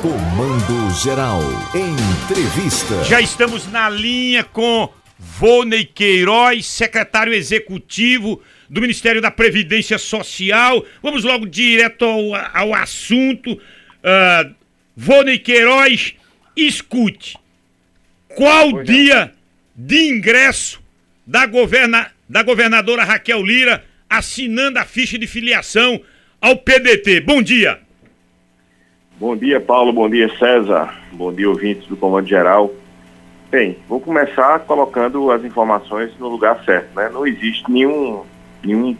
Comando Geral. Entrevista. Já estamos na linha com Vonei Queiroz, secretário executivo do Ministério da Previdência Social. Vamos logo direto ao, ao assunto. Uh, Vonei Queiroz, escute. Qual pois dia de ingresso da, governa, da governadora Raquel Lira assinando a ficha de filiação ao PDT? Bom dia. Bom dia, Paulo. Bom dia, César. Bom dia, ouvintes do Comando Geral. Bem, vou começar colocando as informações no lugar certo. Né? Não existe nenhum, nenhum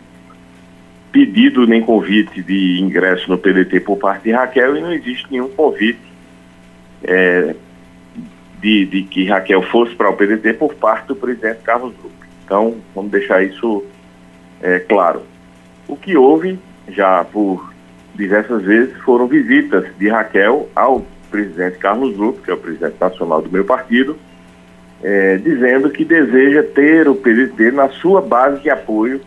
pedido nem convite de ingresso no PDT por parte de Raquel e não existe nenhum convite é, de, de, que Raquel fosse para o PDT por parte do presidente Carlos Lupe. Então, vamos deixar isso é, claro. O que houve já por diversas vezes foram visitas de Raquel ao presidente Carlos Lupe, que é o presidente nacional do meu partido, é, dizendo que deseja ter o PDT na sua base de apoio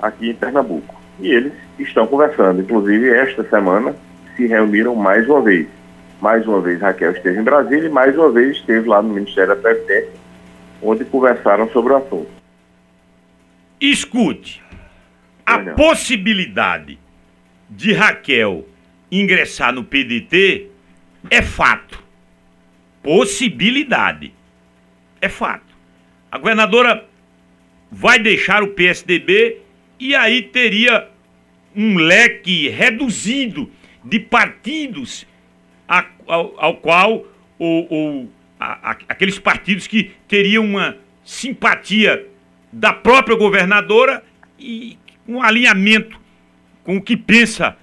aqui em Pernambuco. E eles estão conversando. Inclusive, esta semana se reuniram mais uma vez. Mais uma vez, Raquel esteve em Brasília e mais uma vez esteve lá no Ministério da Previdência, onde conversaram sobre o assunto. Escute, a possibilidade de Raquel ingressar no PDT é fato. Possibilidade. É fato. A governadora vai deixar o PSDB e aí teria um leque reduzido de partidos a, ao, ao, qual ou, ou a, a, aqueles partidos que teriam uma simpatia da própria governadora e um alinhamento com o que pensa,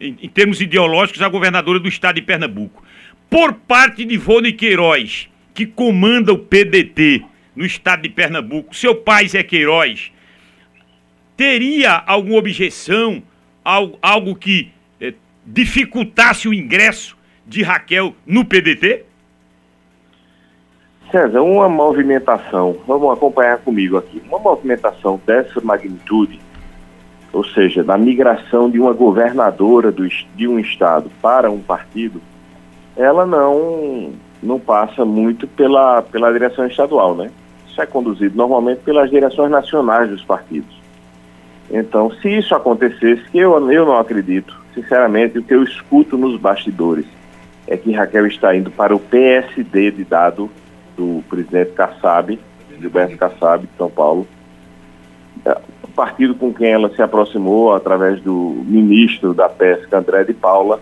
em, em termos ideológicos, a governadora do estado de Pernambuco. Por parte de Ivone Queiroz, que comanda o PDT no estado de Pernambuco, seu pai Zé Queiroz, teria alguma objeção, algo, algo que eh, dificultasse o ingresso de Raquel no PDT? César, uma movimentação, vamos acompanhar comigo aqui, uma movimentação dessa magnitude ou seja, da migração de uma governadora do, de um estado para um partido, ela não, não passa muito pela, pela direção estadual, né? Isso é conduzido normalmente pelas direções nacionais dos partidos. Então, se isso acontecesse, que eu, eu não acredito, sinceramente, o que eu escuto nos bastidores é que Raquel está indo para o PSD de dado do presidente Kassab, Gilberto Kassab, de São Paulo, partido com quem ela se aproximou através do ministro da Pesca, André de Paula,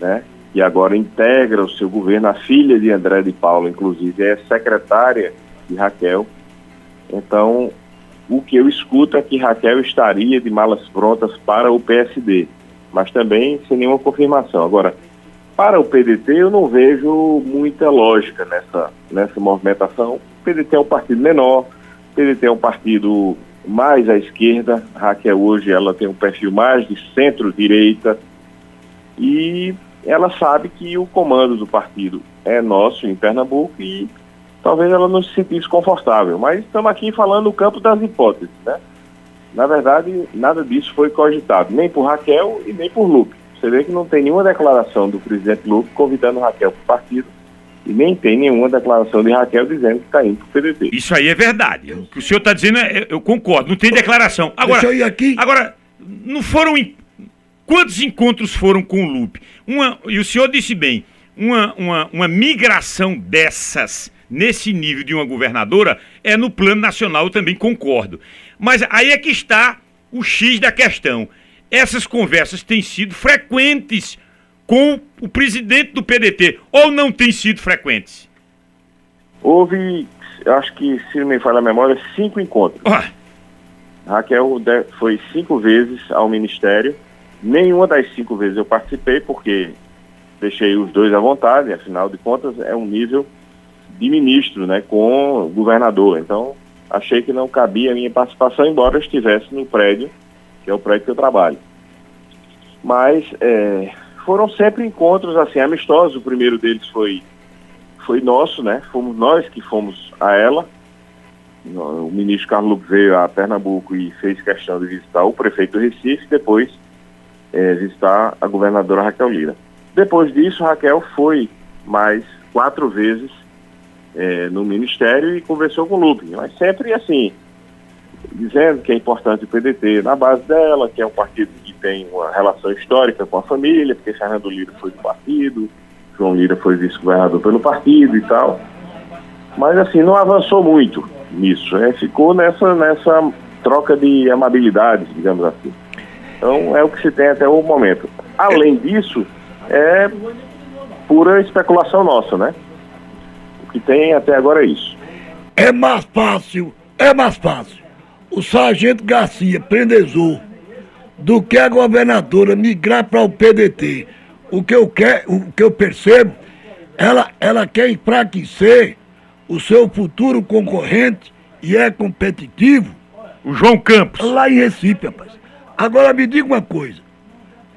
né, que agora integra o seu governo, a filha de André de Paula, inclusive, é secretária de Raquel. Então, o que eu escuto é que Raquel estaria de malas prontas para o PSD, mas também sem nenhuma confirmação. Agora, para o PDT, eu não vejo muita lógica nessa, nessa movimentação. O PDT é um partido menor, o PDT é um partido mais à esquerda. Raquel hoje ela tem um perfil mais de centro-direita e ela sabe que o comando do partido é nosso em Pernambuco e talvez ela não se sentisse confortável. Mas estamos aqui falando no campo das hipóteses, né? Na verdade, nada disso foi cogitado, nem por Raquel e nem por Lupe. Você vê que não tem nenhuma declaração do presidente Lupe convidando Raquel para o partido e nem tem nenhuma declaração de Raquel dizendo que está indo para o PDT. Isso aí é verdade. O que o senhor está dizendo, é, eu concordo, não tem declaração. Agora, Deixa eu ir aqui. Agora, não foram. Quantos encontros foram com o Lupe? Uma, e o senhor disse bem, uma, uma, uma migração dessas nesse nível de uma governadora é no plano nacional, eu também concordo. Mas aí é que está o X da questão. Essas conversas têm sido frequentes com o presidente do PDT, ou não têm sido frequentes? Houve, acho que, se não me falha a memória, cinco encontros. Ah. Raquel foi cinco vezes ao Ministério. Nenhuma das cinco vezes eu participei, porque deixei os dois à vontade, afinal de contas é um nível de ministro, né, com governador. Então, achei que não cabia a minha participação, embora eu estivesse no prédio, que é o prédio que eu trabalho. Mas é, foram sempre encontros assim amistosos. O primeiro deles foi foi nosso, né? Fomos nós que fomos a ela. O ministro Carlos veio a Pernambuco e fez questão de visitar o prefeito do Recife, depois é, visitar a governadora Raquel Lira. Depois disso, Raquel foi mais quatro vezes é, no Ministério e conversou com o Lupe, mas sempre assim, dizendo que é importante o PDT na base dela, que é um partido tem uma relação histórica com a família, porque Fernando Lira foi do partido, João Lira foi vice-governador pelo partido e tal. Mas assim, não avançou muito nisso, né? ficou nessa, nessa troca de amabilidades, digamos assim. Então é o que se tem até o momento. Além disso, é pura especulação nossa, né? O que tem até agora é isso. É mais fácil, é mais fácil o sargento Garcia prendezou do que a governadora migrar para o PDT. O que eu quero, o que eu percebo, ela, ela quer enfraquecer o seu futuro concorrente e é competitivo. O João Campos. Lá em Recife, rapaz. Agora me diga uma coisa.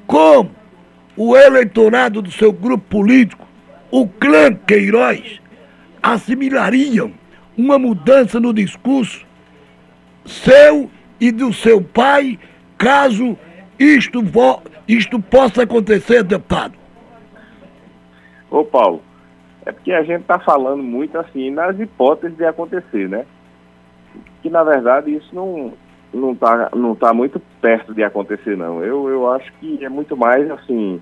Como o eleitorado do seu grupo político, o clã Queiroz, assimilariam uma mudança no discurso seu e do seu pai, caso isto, isto possa acontecer, deputado? Ô Paulo, é porque a gente está falando muito assim nas hipóteses de acontecer, né? Que na verdade isso não não está não tá muito perto de acontecer não. Eu, eu acho que é muito mais assim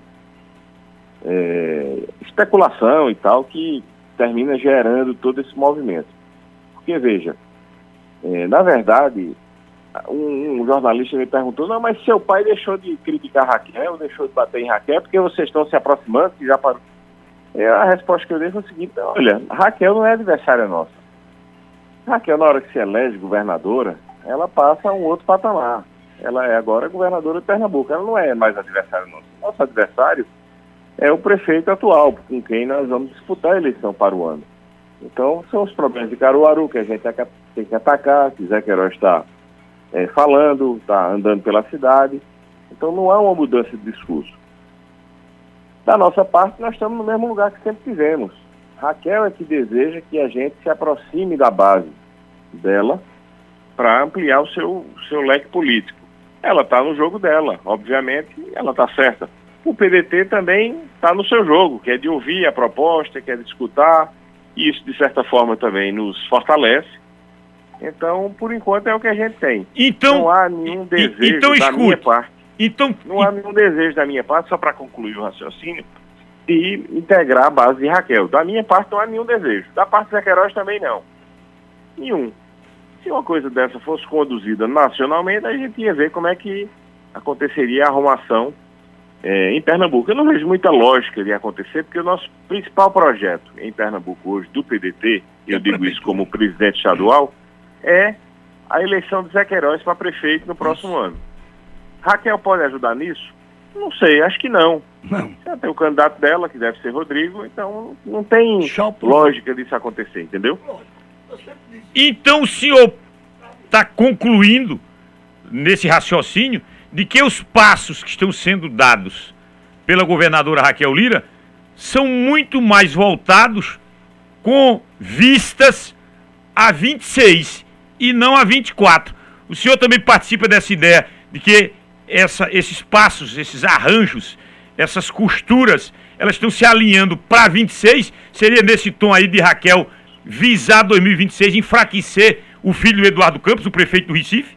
é, especulação e tal que termina gerando todo esse movimento. Porque veja, é, na verdade, um, um, jornalista me perguntou, não, mas seu pai deixou de criticar Raquel, deixou de bater em Raquel, porque vocês estão se aproximando, que já parou. É, a resposta que eu dei foi o seguinte, olha, Raquel não é adversária nossa. Raquel, na hora que se elege governadora, ela passa a um outro patamar. Ela é agora governadora de Pernambuco, ela não é mais adversária nossa. Nosso adversário é o prefeito atual, com quem nós vamos disputar a eleição para o ano. Então, são os problemas de Caruaru que a gente tem que atacar, que Zé Queiroz está é, falando, está andando pela cidade. Então, não há uma mudança de discurso. Da nossa parte, nós estamos no mesmo lugar que sempre tivemos. Raquel é que deseja que a gente se aproxime da base dela para ampliar o seu, seu leque político. Ela está no jogo dela, obviamente, ela está certa. O PDT também está no seu jogo, que é de ouvir a proposta, quer é de escutar, e isso, de certa forma, também nos fortalece. Então, por enquanto, é o que a gente tem. Então, não há nenhum desejo então, da minha parte. Então, não há nenhum desejo da minha parte, só para concluir o raciocínio, de integrar a base de Raquel. Da minha parte, não há nenhum desejo. Da parte de Zé também não. Nenhum. Se uma coisa dessa fosse conduzida nacionalmente, a gente ia ver como é que aconteceria a arrumação é, em Pernambuco. Eu não vejo muita lógica de acontecer, porque o nosso principal projeto em Pernambuco hoje, do PDT, eu digo isso como presidente estadual, é a eleição de Zé Queiroz para prefeito no próximo ano. Raquel pode ajudar nisso? Não sei, acho que não. Não. Já tem o candidato dela, que deve ser Rodrigo, então não tem lógica disso acontecer, entendeu? Então o senhor está concluindo nesse raciocínio de que os passos que estão sendo dados pela governadora Raquel Lira são muito mais voltados com vistas a 26 e não a 24. O senhor também participa dessa ideia de que essa, esses passos, esses arranjos, essas costuras, elas estão se alinhando para 26? Seria nesse tom aí de Raquel visar 2026, enfraquecer o filho Eduardo Campos, o prefeito do Recife?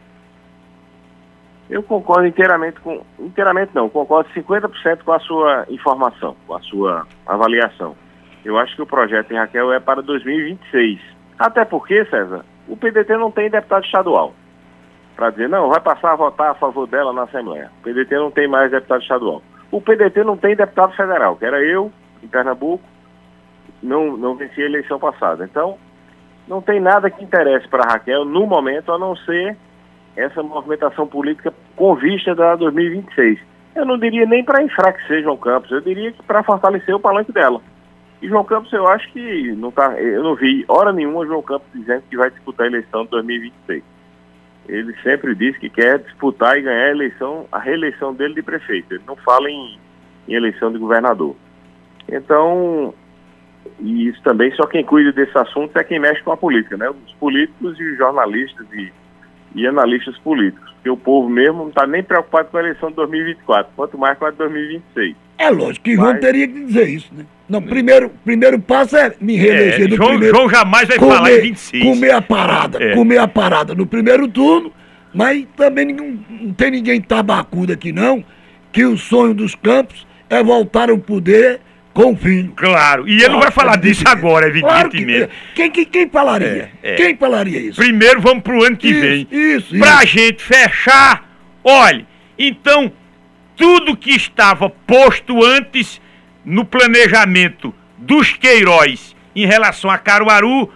Eu concordo inteiramente com. Inteiramente não, concordo 50% com a sua informação, com a sua avaliação. Eu acho que o projeto em Raquel é para 2026. Até porque, César, o PDT não tem deputado estadual. Para dizer, não, vai passar a votar a favor dela na Assembleia. O PDT não tem mais deputado estadual. O PDT não tem deputado federal, que era eu, em Pernambuco, não, não venci a eleição passada. Então, não tem nada que interesse para Raquel no momento, a não ser essa movimentação política com vista da 2026. Eu não diria nem para enfraquecer João Campos, eu diria que para fortalecer o palanque dela. E João Campos, eu acho que não tá, eu não vi hora nenhuma João Campos dizendo que vai disputar a eleição de 2026. Ele sempre diz que quer disputar e ganhar a eleição, a reeleição dele de prefeito. Ele não fala em, em eleição de governador. Então, e isso também só quem cuida desse assunto é quem mexe com a política, né? Os políticos e os jornalistas e e analistas políticos, porque o povo mesmo não está nem preocupado com a eleição de 2024, quanto mais com a de 2026. É lógico que João teria que dizer isso, né? Não, primeiro, primeiro passo é me reeleger É, no João, primeiro. João jamais vai falar em 26. Comer a parada, É. comer a parada no primeiro turno, mas também ninguém- não tem ninguém tabacudo aqui não, que o sonho dos campos é voltar ao poder com o filho. Claro, e ele não vai falar disso agora, Claro que, evidentemente. quem, quem, quem falaria? É, é. Quem falaria isso? Primeiro vamos pro ano que Isso, vem. isso, Pra isso. gente fechar, olhe, então, tudo que estava posto antes no planejamento dos Queiroz em relação a Caruaru,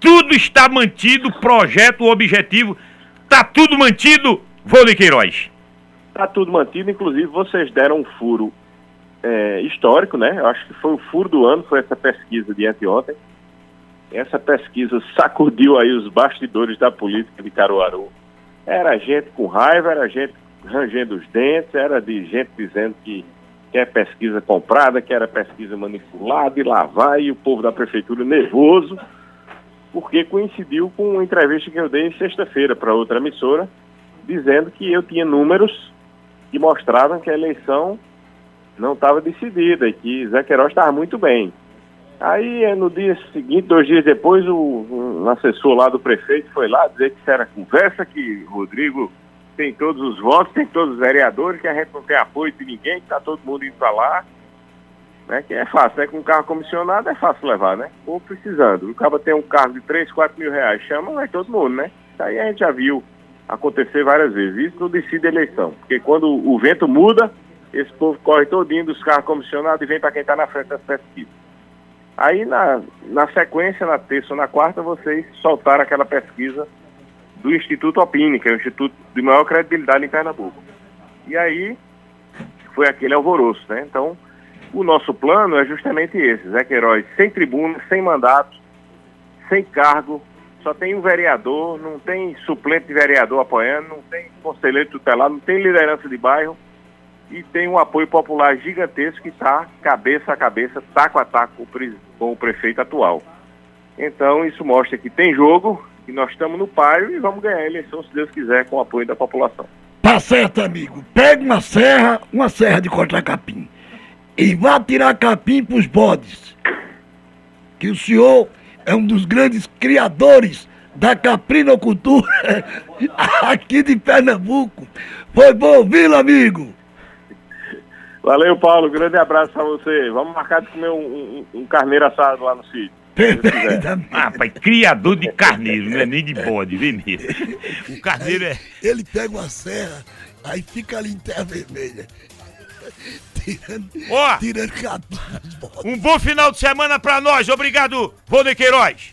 tudo está mantido, projeto, objetivo, tá tudo mantido, Vôlei Queiroz. Está tudo mantido, inclusive vocês deram um furo é, histórico, né? Eu acho que foi o furo do ano, foi essa pesquisa de anteontem. Essa pesquisa sacudiu aí os bastidores da política de Caruaru. Era gente com raiva, era gente rangendo os dentes, era de gente dizendo que quer pesquisa comprada, que era pesquisa manipulada e lá vai, e o povo da prefeitura nervoso, porque coincidiu com uma entrevista que eu dei sexta-feira para outra emissora, dizendo que eu tinha números que mostravam que a eleição não estava decidida e que Zé Queiroz estava muito bem. Aí, eh, no dia seguinte, dois dias depois, o, um assessor lá do prefeito foi lá dizer que isso era conversa, que Rodrigo tem todos os votos, tem todos os vereadores, que a gente não tem apoio de ninguém, que está todo mundo indo para lá. Né, que é fácil, né? Com um carro comissionado é fácil levar, né? Ou precisando. O cara tem um carro de 3, 4 mil reais, chama, vai todo mundo, né? Isso aí a gente já viu acontecer várias vezes. Isso não decide a eleição. Porque quando o vento muda, esse povo corre todinho dos carros comissionados e vem para quem está na frente das pesquisas. Aí, na, na sequência, na terça ou na quarta, vocês soltaram aquela pesquisa do Instituto Opini, que é o instituto de maior credibilidade em Pernambuco. E aí, foi aquele alvoroço, né? Então, o nosso plano é justamente esse, Zé Queiroz sem tribuna, sem mandato, sem cargo, só tem um vereador, não tem suplente de vereador apoiando, não tem conselheiro tutelar, não tem liderança de bairro e tem um apoio popular gigantesco que está cabeça a cabeça, taco a taco com o pre- com o prefeito atual. Então isso mostra que tem jogo, que nós estamos no páreo e vamos ganhar a eleição, se Deus quiser, com o apoio da população. Tá certo, amigo. Pega uma serra, uma serra de cortar capim. E vá tirar capim pros bodes. Que o senhor é um dos grandes criadores da caprinocultura aqui de Pernambuco. Foi bom ouvi-lo, amigo. Valeu, Paulo. Grande abraço para você. Vamos marcar de comer um, um- um carneiro assado lá no sítio. Ah, Rapaz, criador de carneiro, não é nem de bode, vê mesmo. O carneiro é. Ele pega uma serra, aí fica ali em terra vermelha. Tirando, Ó, tirando um bom final de semana pra nós. Obrigado, Vôlei Queiroz.